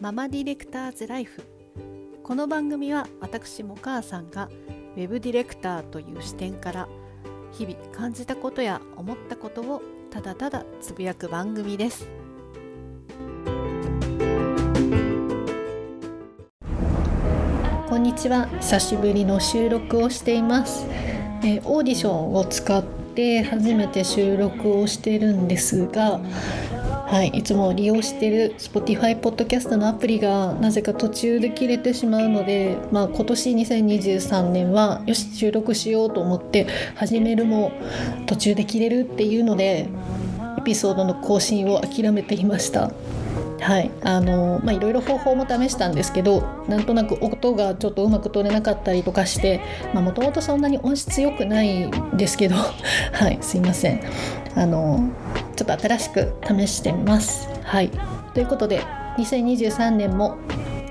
ママディレクターズライフ。この番組は私も母さんがウェブディレクターという視点から日々感じたことや思ったことをただただつぶやく番組です。こんにちは。久しぶりの収録をしています、え、オーディションを使って初めて収録をしてるんですがはい、いつも利用している Spotify Podcast のアプリがなぜか途中で切れてしまうので、まあ、今年2023年はよし収録しようと思って始めるも途中で切れるっていうのでエピソードの更新を諦めていました。はいあのまあいろいろ方法も試したんですけどなんとなく音がちょっとうまく取れなかったりとかしてもともとそんなに音質良くないんですけど はいすいませんあのちょっと新しく試してみます。はいということで2023年も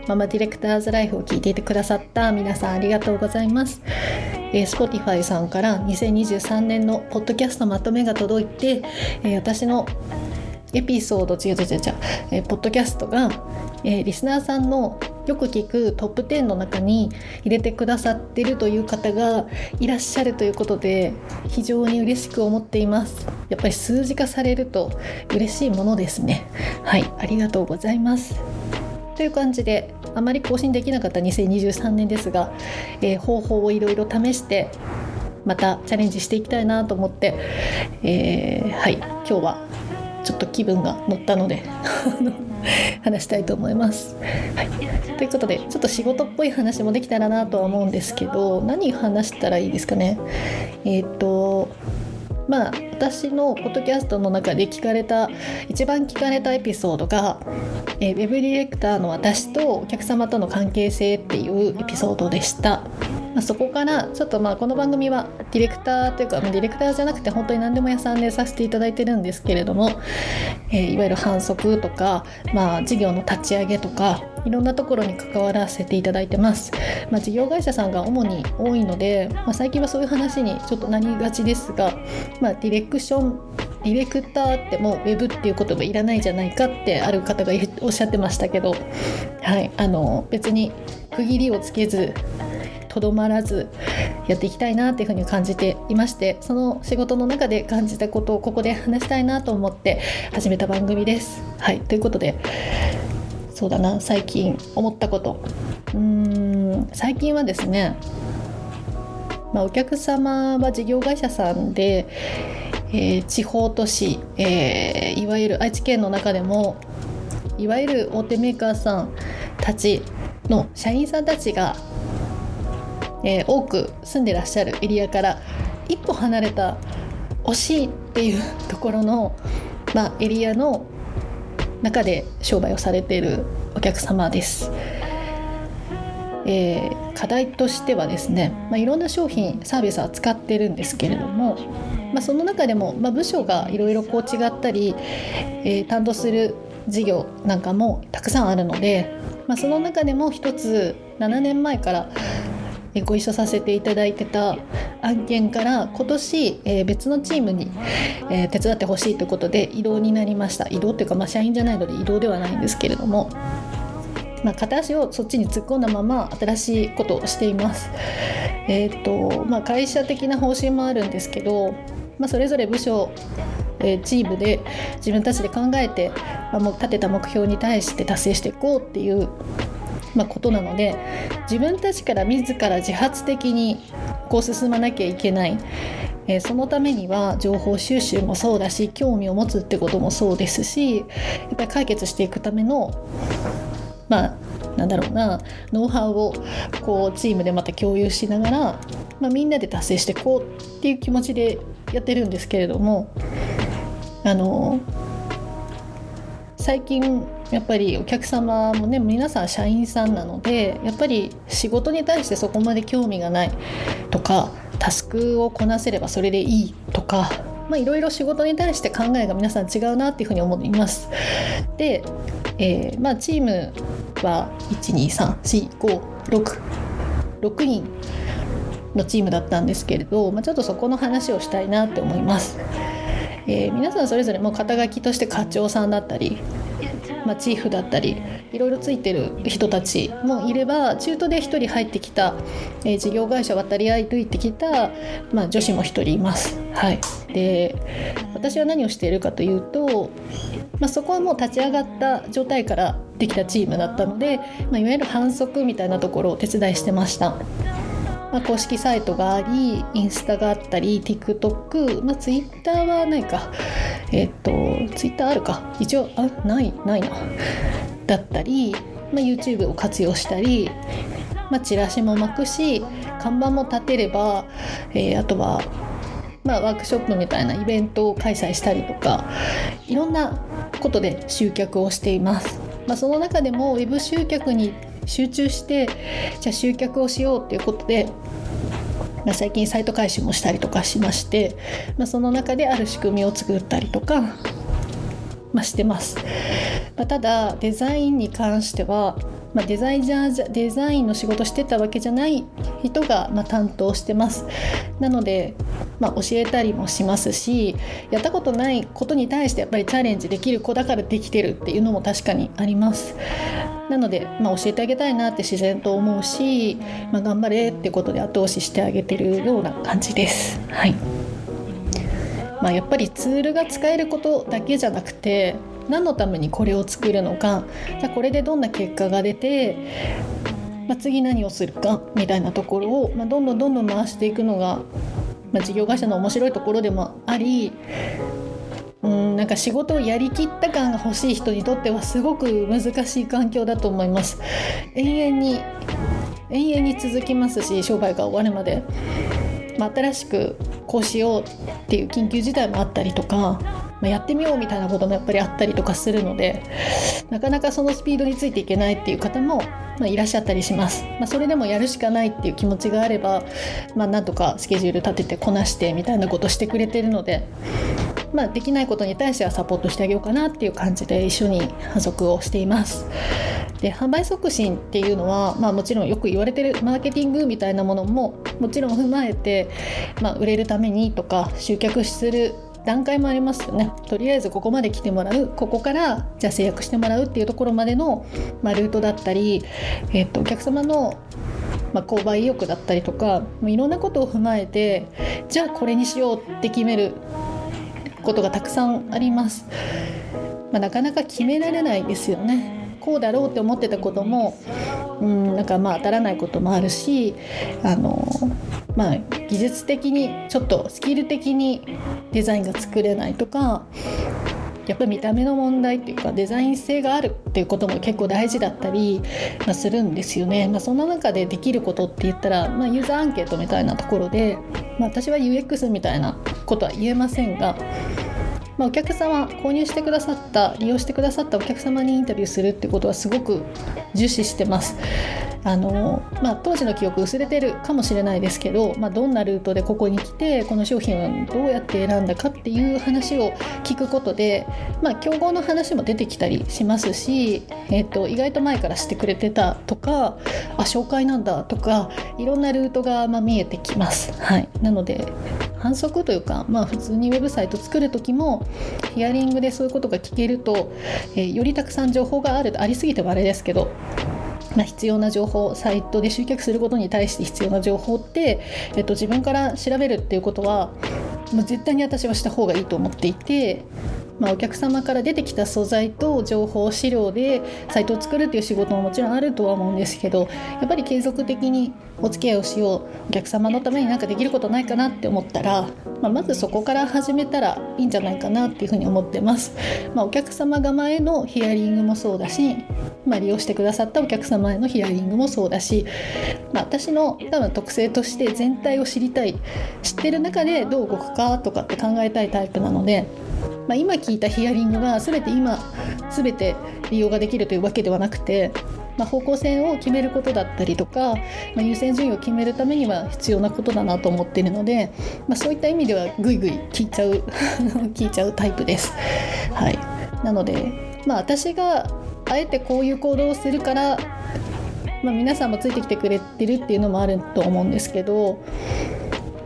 ママディレクターズライフを聞いていてくださった皆さんありがとうございます。えー、Spotify さんから2023年のポッドキャストまとめが届いて、えー、私のエピソード違う違う違う違う、えー、ポッドキャストが、えー、リスナーさんのよく聞くトップ10の中に入れてくださってるという方がいらっしゃるということで非常に嬉しく思っています。やっぱり数字化されると嬉しいものですね。はいありがとうございます。という感じであまり更新できなかった2023年ですが、えー、方法をいろいろ試してまたチャレンジしていきたいなと思って、えー、はい今日はちょっと気分が乗ったので話したいと思います。はい、ということでちょっと仕事っぽい話もできたらなとは思うんですけど何話したらいいですかね？えっ、ー、とまあ私のポッドキャストの中で聞かれた一番聞かれたエピソードが、えー、ウェブディレクターの私とお客様との関係性っていうエピソードでした。まあ、そこからちょっとまあこの番組はディレクターというかディレクターじゃなくて本当に何でも屋さんでさせていただいてるんですけれども、えー、いわゆる反則とか、まあ、事業の立ち上げとかいろんなところに関わらせていただいてます、まあ、事業会社さんが主に多いので、まあ、最近はそういう話にちょっとなりがちですが、まあ、ディレクションディレクターってもうウェブっていう言葉いらないじゃないかってある方がおっしゃってましたけど、はい、あの別に区切りをつけずとどまらずやっていきたいなっていうふうに感じていましてその仕事の中で感じたことをここで話したいなと思って始めた番組です。はい。ということでそうだな。最近思ったこと。うーん。最近はですね、まあ、お客様は事業会社さんで、えー、地方都市、えー、いわゆる愛知県の中でもいわゆる大手メーカーさんたちの社員さんたちがえー、多く住んでらっしゃるエリアから一歩離れた惜しいっていう ところの、まあ、エリアの中で商売をされているお客様です。えー、課題としてはですね、まあ、いろんな商品サービスを扱ってるんですけれども、まあ、その中でも、まあ、部署がいろいろこう違ったり、えー、担当する事業なんかもたくさんあるので、まあ、その中でも一つ7年前からえご一緒させていただいてた案件から今年、えー、別のチームに、えー、手伝ってほしいということで移動になりました移動っていうか、まあ、社員じゃないので移動ではないんですけれども。まあ、片足をそっちに突っ込んだまま新しいことをしています。えーとまあ、会社的な方針もあるんですけど、まあ、それぞれ部署えチームで自分たちで考えて、まあ、もう立てた目標に対して達成していこうっていうまあ、ことなので自分たちから自ら自発的にこう進まなきゃいけない、えー、そのためには情報収集もそうだし興味を持つってこともそうですしやっぱり解決していくためのまあなんだろうなノウハウをこうチームでまた共有しながら、まあ、みんなで達成していこうっていう気持ちでやってるんですけれどもあの最近やっぱりお客様もね皆さん社員さんなのでやっぱり仕事に対してそこまで興味がないとかタスクをこなせればそれでいいとかまいろいろ仕事に対して考えが皆さん違うなっていうふうに思います。で、えー、まあ、チームは1234566人のチームだったんですけれど、まあ、ちょっとそこの話をしたいなって思います。えー、皆さんそれぞれも肩書きとして課長さんだったりまあ、チーフだったりいろいろついてる人たちもいれば中途で1人入ってきた、えー、事業会社渡り歩いてきた、まあ、女子も1人います。はい、で私は何をしているかというと、まあ、そこはもう立ち上がった状態からできたチームだったので、ま、いわゆる反則みたいなところを手伝いしてました。まあ、公式サイトがありインスタがあったり TikTok、まあ、Twitter はないか。えっ、と Twitter あるか。一応あないないな。だったり、まあ、YouTube を活用したり、まあ、チラシも巻くし看板も立てれば、えー、あとはまあ、ワークショップみたいなイベントを開催したりとかいろんなことで集客をしています。まあ、その中でも web 集客に集中してじゃあ集客をしようっていうことで、まあ、最近サイト改修もしたりとかしまして、まあ、その中である仕組みを作ったりとか、まあ、してます。ま、ただデザインに関してはま、デザイナーデザインの仕事してたわけじゃない人が、ま、担当してますなので、ま、教えたりもしますしやったことないことに対してやっぱりチャレンジできる子だからできてるっていうのも確かにありますなので、まあ、教えてあげたいなって自然と思うし、まあ、頑張れってことで後押ししてあげてるような感じです。はいまあ、やっぱりツールが使えることだけじゃなくて何のためにこれを作るのかじゃこれでどんな結果が出て、まあ、次何をするかみたいなところを、まあ、どんどんどんどん回していくのが、まあ、事業会社の面白いところでもありうんなんか仕事をやりきった感が欲しい人にとってはすごく難しい環境だと思います。永遠に永遠に続きますし商売が終わるまで、まあ、新しくこうしようっていう緊急事態もあったりとか、まあ、やってみようみたいなこともやっぱりあったりとかするのでなかなかそのスピードについていけないっていう方も、まあ、いらっしゃったりします、まあ、それでもやるしかないっていう気持ちがあれば、まあ、なんとかスケジュール立ててこなしてみたいなことしてくれてるのでまあ、できないことに対してはサポートしてあげようかなっていう感じで一緒に反則をしています。で販売促進っていうのは、まあ、もちろんよく言われてるマーケティングみたいなものももちろん踏まえて、まあ、売れるためにとか集客する段階もありますよねとりあえずここまで来てもらうここからじゃあ制約してもらうっていうところまでの、まあ、ルートだったり、えー、とお客様のまあ、購買意欲だったりとかいろんなことを踏まえてじゃあこれにしようって決めることがたくさんあります、まあ、なかなか決められないですよね。こうだろうって思ってたこともうんなんかまあ当たらないこともあるしあのまあ技術的にちょっとスキル的にデザインが作れないとかやっぱり見た目の問題っていうかデザイン性があるっていうことも結構大事だったり、まあ、するんですよね。まあ、その中でできることって言ったら、まあ、ユーザーアンケートみたいなところで、まあ、私は UX みたいなことは言えませんが、まあ、お客様購入してくださった利用してくださったお客様にインタビューするってことはすごく重視してます。あのまあ、当時の記憶薄れてるかもしれないですけど、まあ、どんなルートでここに来てこの商品をどうやって選んだかっていう話を聞くことで、まあ、競合の話も出てきたりしますし、えーと、意外と前からしてくれてたとかあ紹介なんだとかいろんなルートがま見えてきます。はい、なので反則というか、まあ、普通にウェブサイト作る時もヒアリングでそういうことが聞けると、えー、よりたくさん情報があるありすぎてはあれですけどまあ、必要な情報サイトで集客することに対して必要な情報って、えっと、自分から調べるっていうことはもう絶対に私はした方がいいと思っていてまあ、お客様から出てきた素材と情報資料でサイトを作るっていう仕事ももちろんあるとは思うんですけどやっぱり継続的にお付き合いをしようお客様のために何かできることないかなって思ったら、まあ、まずそこから始めたらいいんじゃないかなっていうふうに思ってます。まあ、お客様側へのヒアリングもそうだし、まあ、利用してくださったお客様へのヒアリングもそうだし、まあ、私の多分特性として全体を知りたい知ってる中でどう動くかとかって考えたいタイプなので。まあ、今聞いたヒアリングが全て今全て利用ができるというわけではなくて、まあ、方向性を決めることだったりとか、まあ、優先順位を決めるためには必要なことだなと思っているので、まあ、そういった意味ではぐいぐい聞いちゃう 聞いちゃうタイプです。はい、なので、まあ、私があえてこういう行動をするからま、皆さんもついてきてくれてるっていうのもあると思うんですけど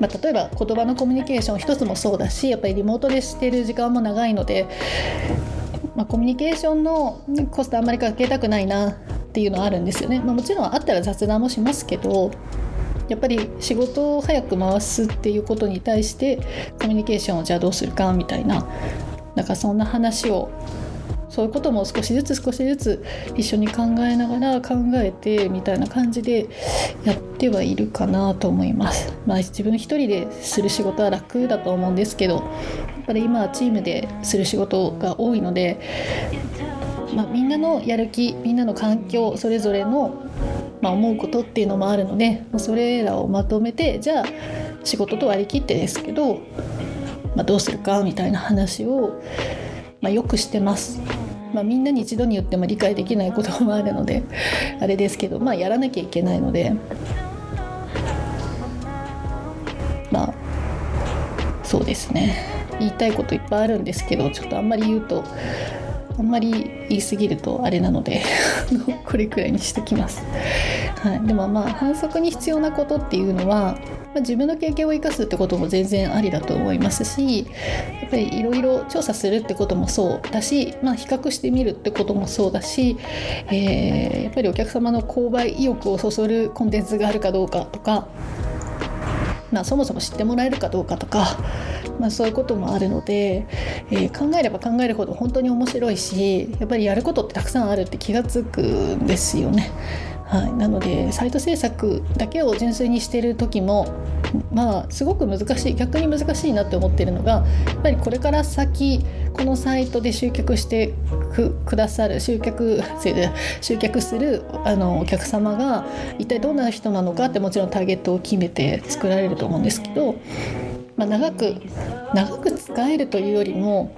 まあ、例えば言葉のコミュニケーション一つもそうだしやっぱりリモートでしてる時間も長いのでまあ、コミュニケーションのコストあんまりかけたくないなっていうのはあるんですよね、まあ、もちろんあったら雑談もしますけどやっぱり仕事を早く回すっていうことに対してコミュニケーションをじゃあどうするかみたいななんかそんな話をそういうことも少しずつ少しずつ一緒に考えながら考えてみたいな感じでやってはいるかなと思います。まあ、自分一人でする仕事は楽だと思うんですけどやっぱり今はチームでする仕事が多いので、まあ、みんなのやる気みんなの環境それぞれの、まあ、思うことっていうのもあるのでそれらをまとめてじゃあ仕事と割り切ってですけど、まあ、どうするかみたいな話を、まあ、よくしてます。まあ、みんなに一度に言っても理解できないこともあるのであれですけど、まあ、やらなきゃいけないのでまあそうですね言いたいこといっぱいあるんですけどちょっとあんまり言うとあんまり言い過ぎるとあれなので これくらいにしてきます。はい、でもまあ反則に必要なことっていうのはまあ、自分の経験を生かすってことも全然ありだと思いますしやっぱりいろいろ調査するってこともそうだし、まあ、比較してみるってこともそうだし、えー、やっぱりお客様の購買意欲をそそるコンテンツがあるかどうかとか、まあ、そもそも知ってもらえるかどうかとか。まあ、そういうこともあるので、えー、考えれば考えるほど本当に面白いしやっぱりやることってたくさんあるって気が付くんですよね。はい、なのでサイト制作だけを純粋にしてる時もまあすごく難しい逆に難しいなって思ってるのがやっぱりこれから先このサイトで集客してくださる集客集客するあのお客様が一体どんな人なのかってもちろんターゲットを決めて作られると思うんですけど、まあ、長く長く使えるというよりも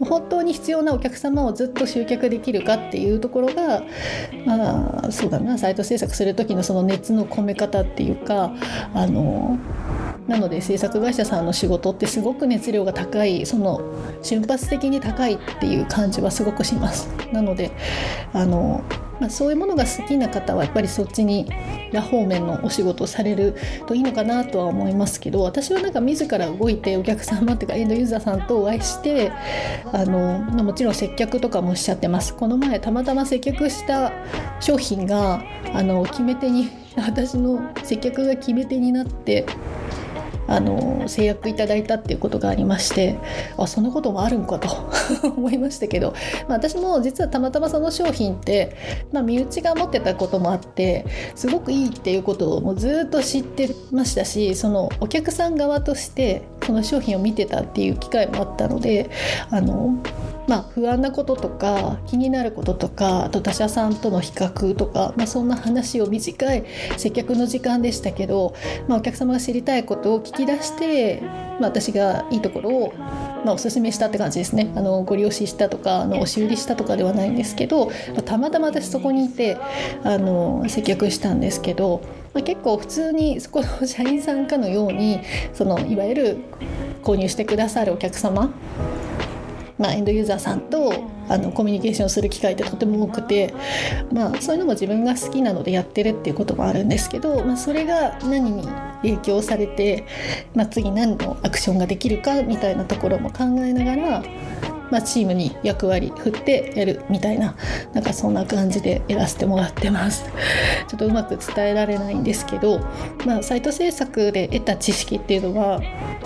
本当に必要なお客様をずっと集客できるかっていうところがまあそうだなサイト制作する時のその熱の込め方っていうかあのなので制作会社さんの仕事ってすごく熱量が高いその瞬発的に高いっていう感じはすごくします。なのであのまあ、そういうものが好きな方はやっぱりそっちにら方面のお仕事をされるといいのかなとは思いますけど私はなんか自ら動いてお客様っていうかエンドユーザーさんとお会いしてあの、まあ、もちろん接客とかもおっしゃってます。この前たまたま接客した商品があの決め手に私の接客が決め手になってあの制約いただいたっていうことがありましてあそんなこともあるんかと 思いましたけど、まあ、私も実はたまたまその商品って、まあ、身内が持ってたこともあってすごくいいっていうことをもうずっと知ってましたしそのお客さん側としてこの商品を見てたっていう機会もあったのであのまあ、不安なこととか気になることとかあと他社さんとの比較とか、まあ、そんな話を短い接客の時間でしたけど、まあ、お客様が知りたいことを聞き出して、まあ、私がいいところを、まあ、おすすめしたって感じですね。あのご利用ししたとかあの押し売りしたとかではないんですけど、まあ、たまたま私そこにいてあの接客したんですけど、まあ、結構普通にそこの社員さんかのようにそのいわゆる購入してくださるお客様まあ、エンドユーザーさんとあのコミュニケーションする機会ってとても多くて、まあ、そういうのも自分が好きなのでやってるっていうこともあるんですけど、まあ、それが何に影響されて、まあ、次何のアクションができるかみたいなところも考えながらまあ、チームに役割振ってやるみたいななんかそんな感じでやらせてもらってます。ちょっとうまく伝えられないんですけど、まあ、サイト制作で得た知識っていうのは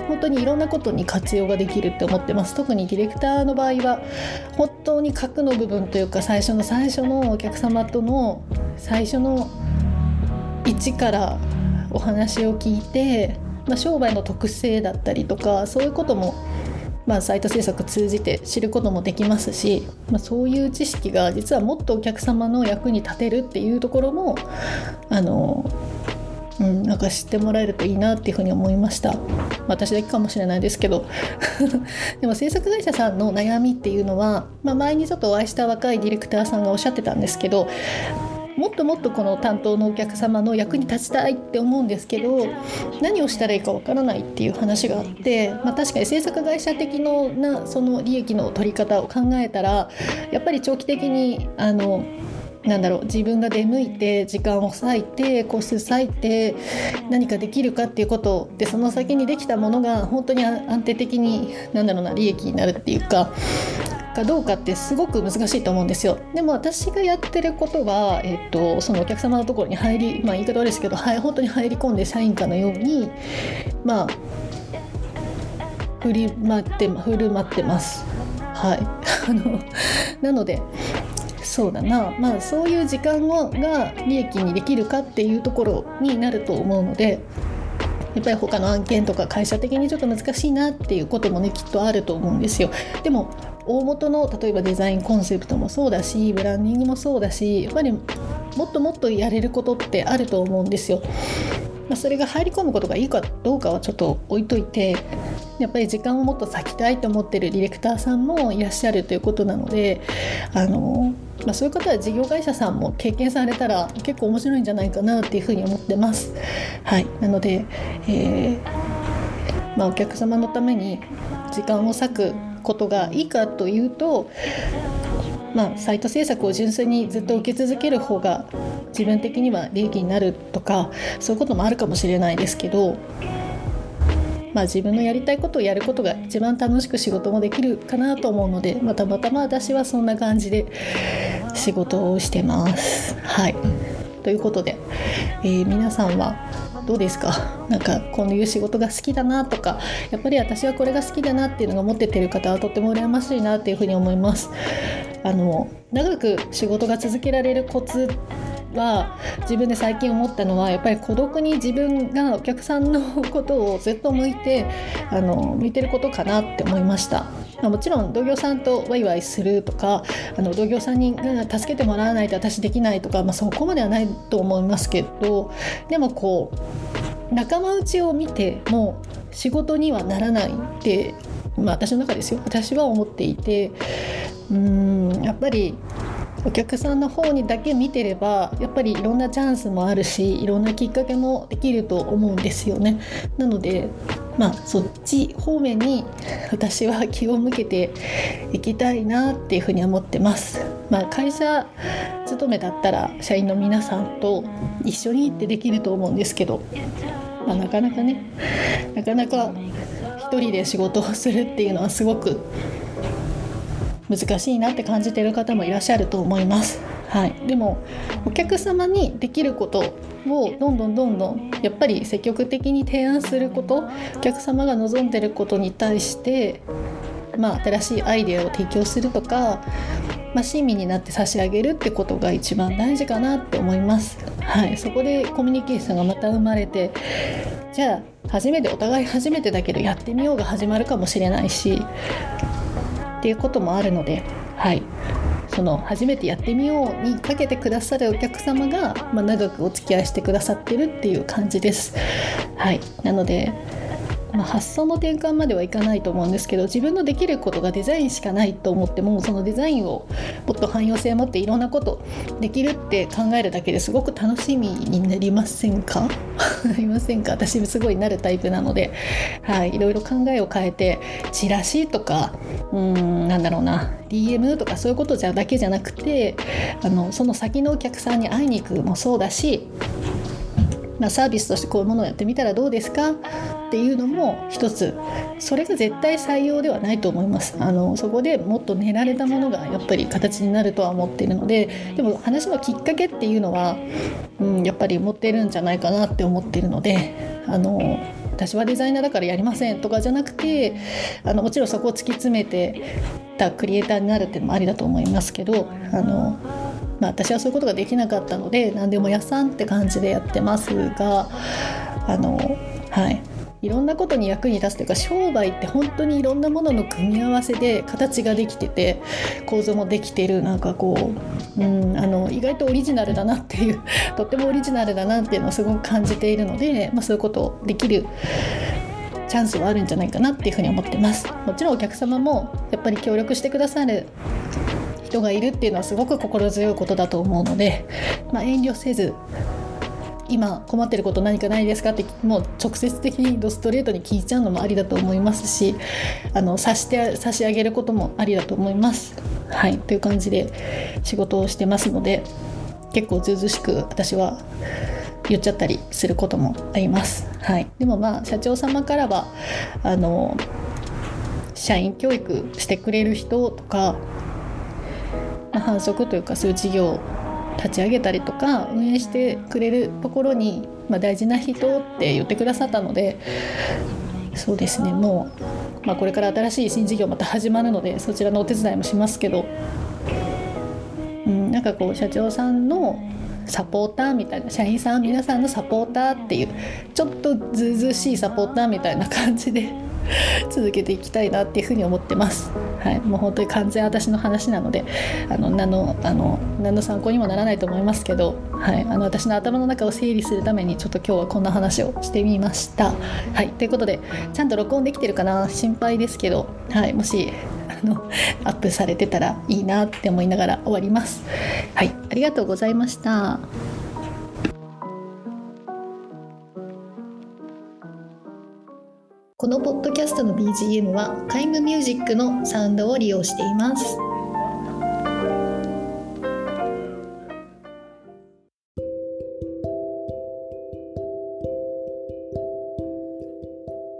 本当にいろんなことに活用ができるって思ってます。特にディレクターの場合は本当に核の部分というか最初の最初のお客様との最初の一からお話を聞いて、まあ、商売の特性だったりとかそういうこともまあ、サイト制作通じて知ることもできますし、まあ、そういう知識が実はもっとお客様の役に立てるっていうところもあのうん、なんか知ってもらえるといいなっていうふうに思いました。私だけかもしれないですけど。でも制作会社さんの悩みっていうのは、まあ、前にちょっとお会いした若いディレクターさんがおっしゃってたんですけどもっともっとこの担当のお客様の役に立ちたいって思うんですけど何をしたらいいかわからないっていう話があって、まあ、確かに制作会社的のなその利益の取り方を考えたらやっぱり長期的にあのなんだろう自分が出向いて時間を割いて個数割いて何かできるかっていうことでその先にできたものが本当に安定的になんだろうな利益になるっていうかかどうかってすごく難しいと思うんですよ。でも私がやってることは、えっと、そのお客様のところに入り、まあ、言い方悪いですけど、はい、本当に入り込んで社員かのようにまあ振り回って振る舞ってます。はい。あのなのでそうだな。まあそういう時間をが利益にできるかっていうところになると思うのでやっぱり他の案件とか会社的にちょっと難しいなっていうこともねきっとあると思うんですよ。でも大元の例えばデザインコンセプトもそうだしブランディングもそうだしやっぱりもっともっとやれることってあると思うんですよ。まあ、それが入り込むことがいいかどうかはちょっと置いといてやっぱり時間をもっと割きたいと思ってるディレクターさんもいらっしゃるということなのであの、まあ、そういう方は事業会社さんも経験されたら結構面白いんじゃないかなっていうふうに思ってます。はい、なので、えーまあ、お客様のために時間を割くことがいいかというとまあ、サイト制作を純粋にずっと受け続ける方が自分的には利益になるとかそういうこともあるかもしれないですけど、まあ、自分のやりたいことをやることが一番楽しく仕事もできるかなと思うので、ま、たまたま私はそんな感じで仕事をしてます。はいということで、えー、皆さんはどうですか？なんかこういう仕事が好きだなとかやっぱり私はこれが好きだなっていうのが持っててる方はとっても羨ましいなっていうふうに思いますあの長く仕事が続けられるコツは自分で最近思ったのはやっぱり孤独に自分がお客さんのことをずっと向いてあの向いてることかなって思いました。まあ、もちろん同業さんとワイワイするとかあの同業さんに助けてもらわないと私できないとか、まあ、そこまではないと思いますけどでもこう仲間内を見ても仕事にはならないってまあ、私の中ですよ。私は思っていてうんやっぱりお客さんの方にだけ見てればやっぱりいろんなチャンスもあるしいろんなきっかけもできると思うんですよね。なのでまあそっち方面に私は気を向けていきたいなっていうふうに思ってます。まあ、会社勤めだったら社員の皆さんと一緒にってできると思うんですけど、まあ、なかなかねなかなか一人で仕事をするっていうのはすごく難しいなって感じてる方もいらっしゃると思います。はい、でもお客様にできることをどんどんどんどんやっぱり積極的に提案することお客様が望んでることに対して、まあ、新しいアイデアを提供するとか、まあ、親身になって差し上げるってことが一番大事かなって思います。はい、そこでコミュニケーションがまた生まれてじゃあ初めてお互い初めてだけどやってみようが始まるかもしれないしっていうこともあるので、はい、その初めてやってみようにかけてくださるお客様が、まあ、長くお付き合いしてくださってるっていう感じです。はい、なのでまあ、発想の転換まではいかないと思うんですけど自分のできることがデザインしかないと思ってもそのデザインをもっと汎用性を持っていろんなことできるって考えるだけですごく楽しみになりませんか？なりませんか？私すごいなるタイプなので、はい、いろいろ考えを変えてチラシとかうんなんだろうな。DM とかそういうことじゃだけじゃなくてあのその先のお客さんに会いに行くもそうだしまあ、サービスとしてこういうものをやってみたらどうですか？っていうのも一つ。それが絶対採用ではないと思います。あのそこでもっと練られたものがやっぱり形になるとは思っているのででも話のきっかけっていうのは、うん、やっぱり持ってるんじゃないかなって思っているのであの私はデザイナーだからやりませんとかじゃなくてあのもちろんそこを突き詰めてたクリエイターになるっていうのもありだと思いますけどあのまあ、私はそういうことができなかったので何でも屋さんって感じでやってますがあのはい。いろんなことに役に立つというか商売って本当にいろんなものの組み合わせで形ができてて構造もできてる。なんかこう、うん、あの意外とオリジナルだなっていう とってもオリジナルだなっていうのをすごく感じているので、まあ、そういうことをできるチャンスはあるんじゃないかなっていうふうに思ってます。もちろんお客様もやっぱり協力してくださる人がいるっていうのはすごく心強いことだと思うので、まあ、遠慮せず今困ってること何かないですかってもう直接的にドストレートに聞いちゃうのもありだと思いますしあの差して差し上げることもありだと思います。はいという感じで仕事をしてますので結構ずうずしく私は言っちゃったりすることもあります。はい、でもまあ社長様からはあの社員教育してくれる人とか、まあ、反則というかそういう事業を立ち上げたりとか運営してくれるところに、ま、大事な人って言ってくださったのでそうですねもう、まあ、これから新しい新事業また始まるのでそちらのお手伝いもしますけど、うん、なんかこう社長さんのサポーターみたいな社員さん皆さんのサポーターっていうちょっとずうずうしいサポーターみたいな感じで続けていきたいなっていうふうに思ってます。はい、もう本当に完全私の話なのであの何のあの何の参考にもならないと思いますけど、はい、あの私の頭の中を整理するためにちょっと今日はこんな話をしてみました。はい、ということでちゃんと録音できてるかな？心配ですけど、はい、もしあのアップされてたらいいなって思いながら終わります。はい、ありがとうございました。このポッドキャストの BGM はカイムミュージックのサウンドを利用しています。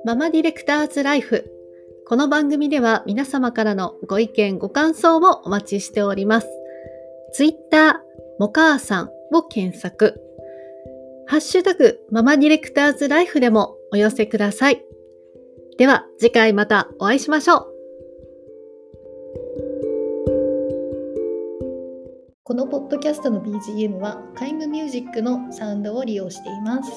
ママディレクターズライフ。この番組では皆様からのご意見、ご感想をお待ちしております。ツイッター、モカーさんを検索。ハッシュタグ、ママディレクターズライフでもお寄せください。では次回またお会いしましょう。このポッドキャストの BGM はカイムミュージックのサウンドを利用しています。